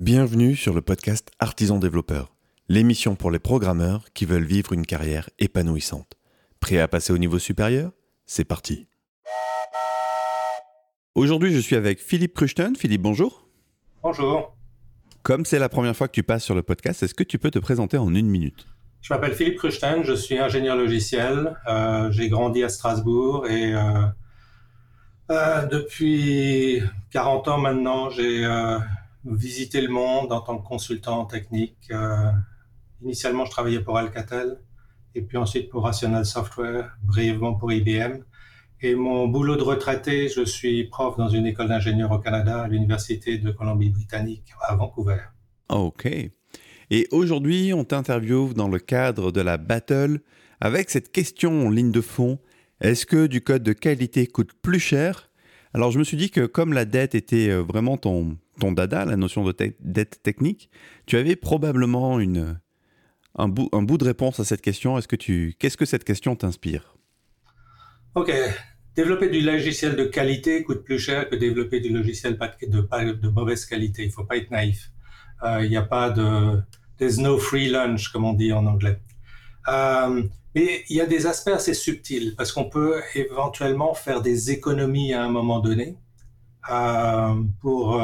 Bienvenue sur le podcast Artisan Développeur, l'émission pour les programmeurs qui veulent vivre une carrière épanouissante. Prêt à passer au niveau supérieur? C'est parti. Aujourd'hui, je suis avec Philippe Cruchten. Philippe, bonjour. Bonjour. Comme c'est la première fois que tu passes sur le podcast, est-ce que tu peux te présenter en une minute? Je m'appelle Philippe Cruchten, je suis ingénieur logiciel. Euh, j'ai grandi à Strasbourg et euh, euh, depuis 40 ans maintenant, j'ai visité le monde en tant que consultant technique. initialement, je travaillais pour Alcatel et puis ensuite pour Rational Software, brièvement pour IBM. Et mon boulot de retraité, je suis prof dans une école d'ingénieurs au Canada, à l'Université de Colombie-Britannique, à Vancouver. Ok. Et aujourd'hui, on t'interviewe dans le cadre de la battle avec cette question en ligne de fond. Est-ce que du code de qualité coûte plus cher? Alors je me suis dit que comme la dette était euh, vraiment ton, ton dada, la notion de dette technique, tu avais probablement une, un, bout, un bout de réponse à cette question. Est-ce que qu'est-ce que cette question t'inspire? Ok, Développer du logiciel de qualité coûte plus cher que développer du logiciel de, de mauvaise qualité. Il faut pas être naïf. Euh, il n'y a pas de there's no free lunch comme on dit en anglais. Euh, mais il y a des aspects assez subtils parce qu'on peut éventuellement faire des économies à un moment donné euh, pour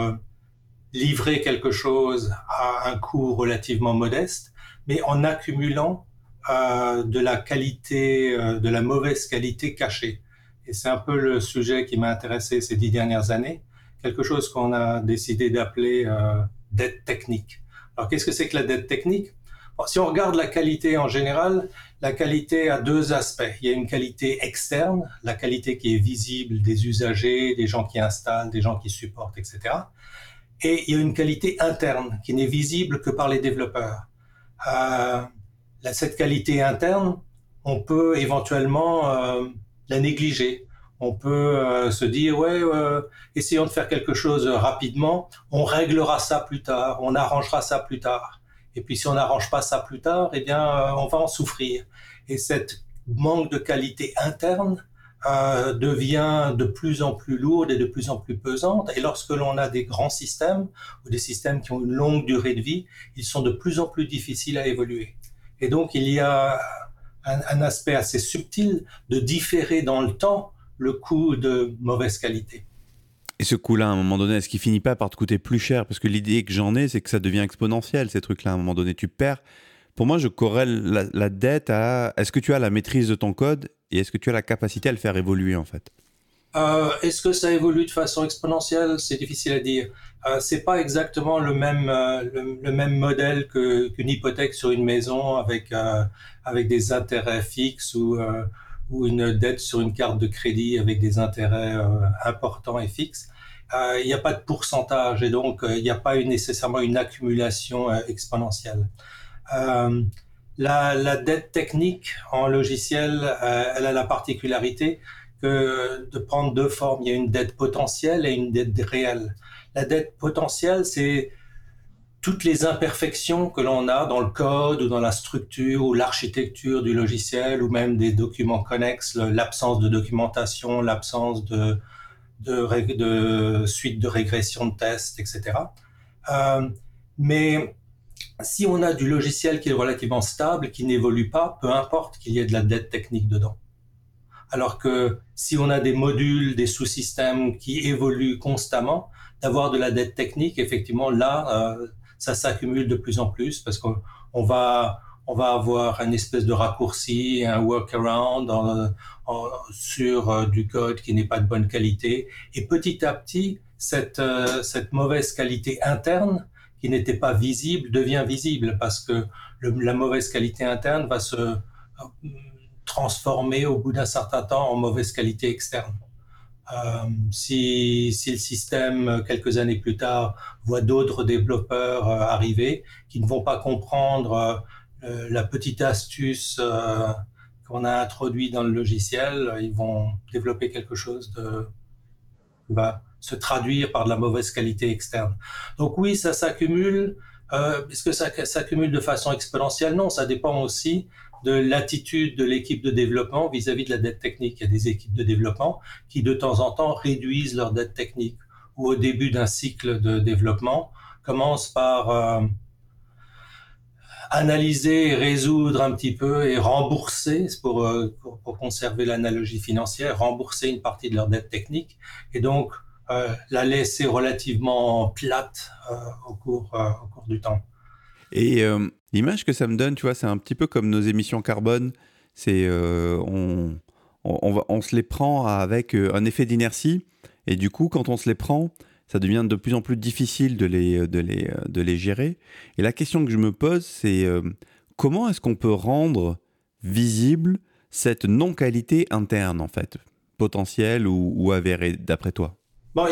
livrer quelque chose à un coût relativement modeste, mais en accumulant euh, de la qualité, de la mauvaise qualité cachée. Et c'est un peu le sujet qui m'a intéressé ces dix dernières années, quelque chose qu'on a décidé d'appeler euh, dette technique. Alors qu'est-ce que c'est que la dette technique? Si on regarde la qualité en général, la qualité a deux aspects. Il y a une qualité externe, la qualité qui est visible des usagers, des gens qui installent, des gens qui supportent, etc. Et il y a une qualité interne qui n'est visible que par les développeurs. Euh, cette qualité interne, on peut éventuellement euh, la négliger. On peut euh, se dire, ouais, euh, essayons de faire quelque chose rapidement, on réglera ça plus tard, on arrangera ça plus tard. Et puis si on n'arrange pas ça plus tard, eh bien, euh, on va en souffrir. Et cette manque de qualité interne devient de plus en plus lourde et de plus en plus pesante. Et lorsque l'on a des grands systèmes ou des systèmes qui ont une longue durée de vie, ils sont de plus en plus difficiles à évoluer. Et donc, il y a un, aspect assez subtil de différer dans le temps le coût de mauvaise qualité. Et ce coût-là, à un moment donné, est-ce qu'il finit pas par te coûter plus cher? Parce que l'idée que j'en ai, c'est que ça devient exponentiel, ces trucs-là. À un moment donné, tu perds. Pour moi, je corrèle la, dette à est-ce que tu as la maîtrise de ton code? Et est-ce que tu as la capacité à le faire évoluer, en fait? Euh, Est-ce que ça évolue de façon exponentielle? C'est difficile à dire. Euh, c'est pas exactement le même euh, le, même modèle qu'une hypothèque sur une maison avec euh, avec des intérêts fixes ou ou une dette sur une carte de crédit avec des intérêts importants et fixes. Il n'y a pas de pourcentage et donc il n'y a pas nécessairement une accumulation exponentielle. La, dette technique en logiciel, elle a la particularité de prendre deux formes. Il y a une dette potentielle et une dette réelle. La dette potentielle, c'est toutes les imperfections que l'on a dans le code ou dans la structure ou l'architecture du logiciel ou même des documents connexes, l'absence de documentation, l'absence de, suite de régression de tests, etc. Euh, mais si on a du logiciel qui est relativement stable, qui n'évolue pas, peu importe qu'il y ait de la dette technique dedans. Alors que si on a des modules, des sous-systèmes qui évoluent constamment, d'avoir de la dette technique, effectivement, là, euh, ça s'accumule de plus en plus parce qu'on on va, avoir une espèce de raccourci, un workaround sur euh, du code qui n'est pas de bonne qualité. Et petit à petit, euh, cette mauvaise qualité interne qui n'était pas visible devient visible parce que la mauvaise qualité interne va se transformer au bout d'un certain temps en mauvaise qualité externe. Euh, si, si, le système, quelques années plus tard, voit d'autres développeurs euh, arriver qui ne vont pas comprendre euh, la petite astuce qu'on a introduite dans le logiciel, ils vont développer quelque chose de, qui va se traduire par de la mauvaise qualité externe. Donc oui, ça s'accumule. Est-ce que ça s'accumule de façon exponentielle? Non, ça dépend aussi de l'attitude de l'équipe de développement vis-à-vis de la dette technique. Il y a des équipes de développement qui de temps en temps réduisent leur dette technique ou au début d'un cycle de développement commence par analyser, résoudre un petit peu et rembourser, pour, pour, conserver l'analogie financière, rembourser une partie de leur dette technique et donc la laisser relativement plate au, cours, au cours du temps. Et l'image que ça me donne, tu vois, c'est un petit peu comme nos émissions carbone. C'est on, se les prend avec un effet d'inertie et du coup, quand on se les prend, ça devient de plus en plus difficile de les, gérer. Et la question que je me pose, c'est euh, comment est-ce qu'on peut rendre visible cette non-qualité interne, en fait, potentielle ou, avérée, d'après toi? Bon,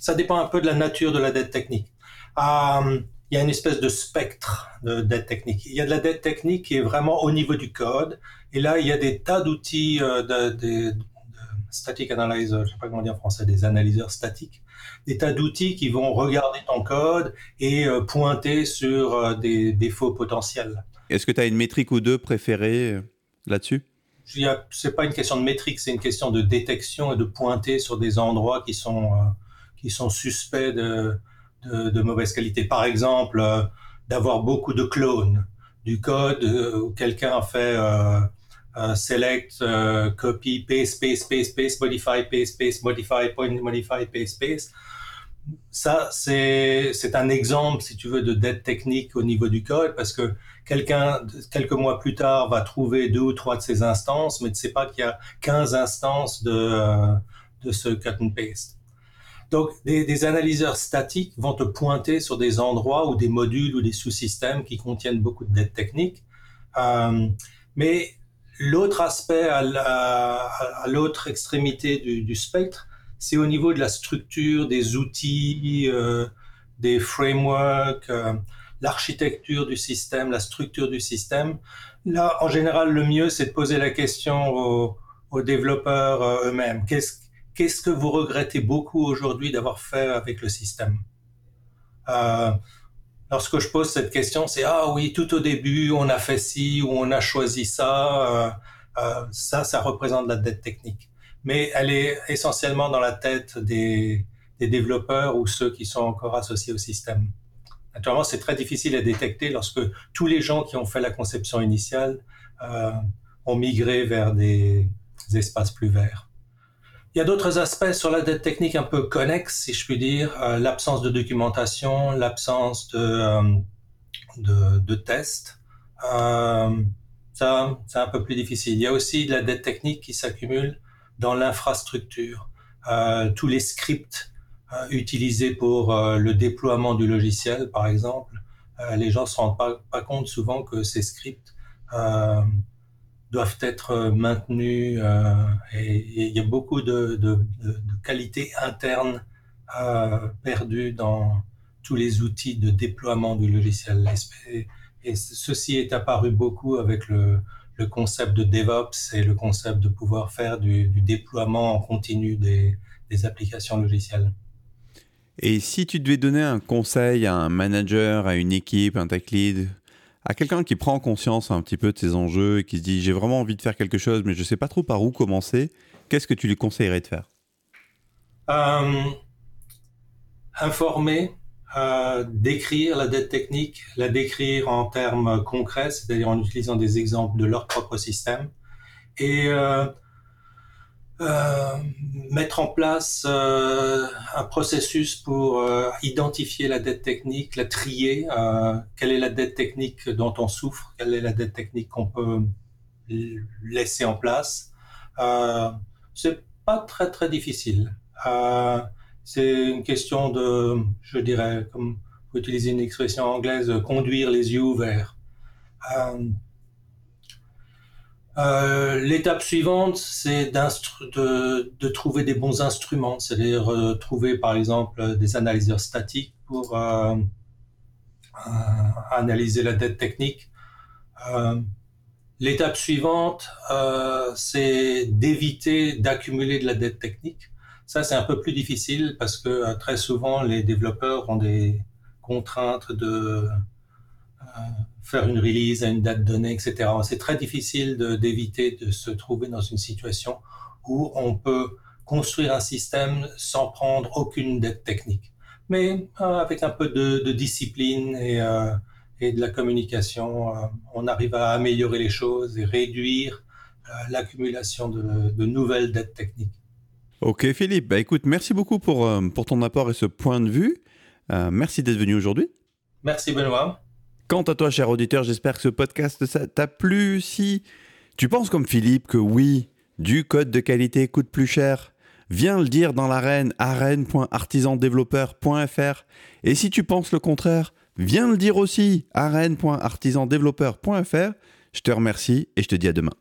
ça dépend un peu de la nature de la dette technique. Euh, il y a une espèce de spectre de dette technique. Il y a de la dette technique qui est vraiment au niveau du code, et là, il y a des tas d'outils euh, static analyzer, je sais pas comment dire en français, des analyseurs statiques, des tas d'outils qui vont regarder ton code et euh, pointer sur euh, des défauts potentiels. Est-ce que tu as une métrique ou deux préférée euh, là-dessus? C'est pas une question de métrique, c'est une question de détection et de pointer sur des endroits qui sont, qui sont suspects de, de, mauvaise qualité. Par exemple, d'avoir beaucoup de clones du code où quelqu'un a fait euh, select, copy, paste, paste, paste, paste, modify, paste, paste, modify, point, modify, paste, paste. Ça, c'est un exemple, si tu veux, de dette technique au niveau du code parce que quelqu'un, quelques mois plus tard, va trouver deux ou trois de ces instances, mais ne sait pas qu'il y a 15 instances de, de ce cut and paste. Donc, des, des, analyseurs statiques vont te pointer sur des endroits ou des modules ou des sous-systèmes qui contiennent beaucoup de dettes techniques. Euh, mais L'autre aspect à l'autre extrémité du, spectre, c'est au niveau de la structure, des outils, euh, des frameworks, euh, l'architecture du système, la structure du système. Là, en général, le mieux, c'est de poser la question aux, développeurs euh, eux-mêmes. Qu'est-ce que vous regrettez beaucoup aujourd'hui d'avoir fait avec le système? Lorsque je pose cette question, c'est ah oui, tout au début, on a fait ci ou on a choisi ça. Euh, euh, ça, ça représente la dette technique. Mais elle est essentiellement dans la tête des, des développeurs ou ceux qui sont encore associés au système. Naturellement, c'est très difficile à détecter lorsque tous les gens qui ont fait la conception initiale euh, ont migré vers des espaces plus verts. Il y a d'autres aspects sur la dette technique un peu connexes, si je puis dire, euh, l'absence de documentation, l'absence de, euh, de, tests. Ça, c'est un peu plus difficile. Il y a aussi de la dette technique qui s'accumule dans l'infrastructure. Tous les scripts utilisés pour le déploiement du logiciel, par exemple, les gens se rendent pas, compte souvent que ces scripts doivent être euh, maintenus euh, et il y a beaucoup de, de, de, de euh, dans tous les outils de déploiement du logiciel. Et, ceci est apparu beaucoup avec le, concept de DevOps et le concept de pouvoir faire du, déploiement en continu des applications logicielles. Et si tu devais donner un conseil à un manager, à une équipe, un tech lead, à quelqu'un qui prend conscience un petit peu de ses enjeux et qui se dit j'ai vraiment envie de faire quelque chose mais je ne sais pas trop par où commencer, qu'est-ce que tu lui conseillerais de faire? Euh, Informer, euh, décrire la dette technique, la décrire en termes concrets, c'est-à-dire en utilisant des exemples de leur propre système. Et euh, mettre en place euh, un processus pour euh, identifier la dette technique, la trier, quelle est la dette technique dont on souffre, quelle est la dette technique qu'on peut laisser en place. c'est pas très très difficile. c'est une question de, je dirais, comme pour utiliser une expression anglaise, conduire les yeux ouverts. Euh, l'étape suivante, c'est de, trouver des bons instruments, c'est-à-dire euh, trouver par exemple des analyseurs statiques pour euh, euh analyser la dette technique. L'étape suivante, c'est d'éviter d'accumuler de la dette technique. Ça, c'est un peu plus difficile parce que très souvent, les développeurs ont des contraintes de faire une release à une date donnée, etc. C'est très difficile d'éviter de, se trouver dans une situation où on peut construire un système sans prendre aucune dette technique. mais avec un peu de, discipline et, et, de la communication, on arrive à améliorer les choses et réduire l'accumulation de, de nouvelles dettes techniques. Ok Philippe, bah écoute, merci beaucoup pour, euh, pour ton apport et ce point de vue. Euh, merci d'être venu aujourd'hui. Merci Benoît. Quant à toi, cher auditeur, j'espère que ce podcast t'a plu. Si tu penses comme Philippe que oui, du code de qualité coûte plus cher, viens le dire dans l'arène arène.artisandéveloppeur.fr. Et si tu penses le contraire, viens le dire aussi arène.artisandéveloppeur.fr. Je te remercie et je te dis à demain.